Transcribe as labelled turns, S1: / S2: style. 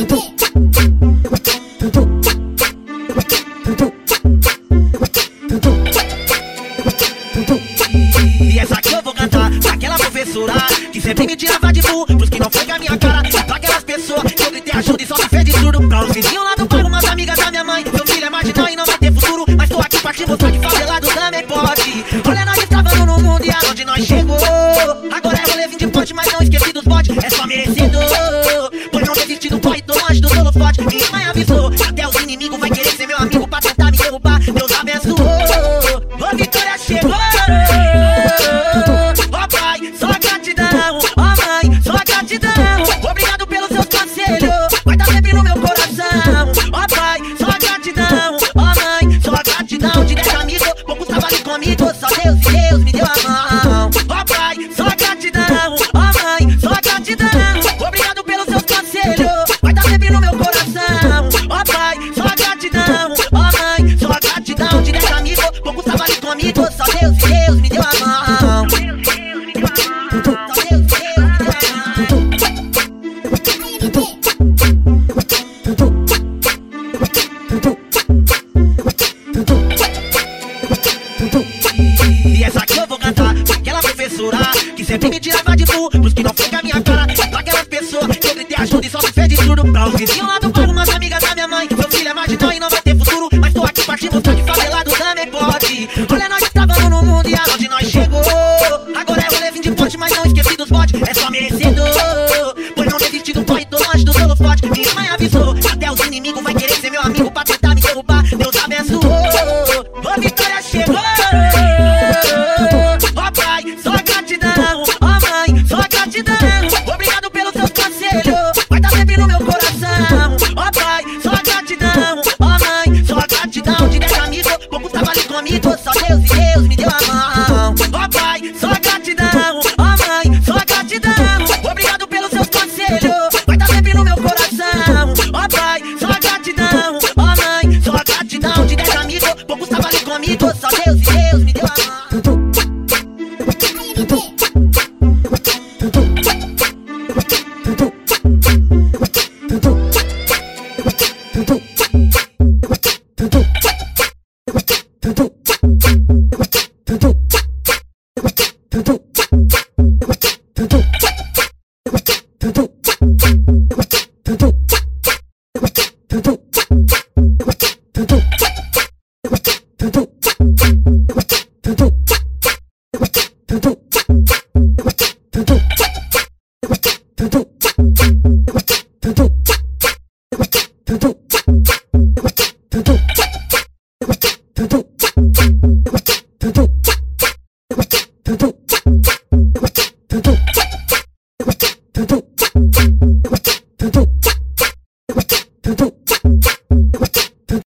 S1: E essa aqui eu vou cantar pra aquela professora que sempre me tirava de burro, pros que não foi a minha cara. E pra aquelas pessoas que eu gritei ajuda e só me fez de surdo. Pra os vizinhos lá do bairro, umas amigas da minha mãe. Meu filho é marginal e não vai ter futuro, mas tô aqui pra te mostrar que favelado também pode. Olha, nós estávamos no mundo e aonde nós chegou. Agora é rolê vim de ponte, mas não esqueci dos bodes, é só merecedor. Forte. Minha mãe avisou, até os inimigos vai querer ser meu amigo pra só Deus Deus me deu a mão. E essa aqui eu vou cantar pra aquela professora que sempre me tirava de burro, pros que não foi com a minha cara. Pra aquelas pessoas que eu gritei ajuda e só me fez de. Pra os vizinhos lá do bairro, umas amigas da minha mãe. Meu filho é marginal e não vai ter futuro, mas tô aqui pra te mostrar que favelado também pode. avisou. Até os inimigos ó pai, só gratidão, ó mãe, só gratidão de 10 amigos, poucos trabalham comigo, só Deus. to do cha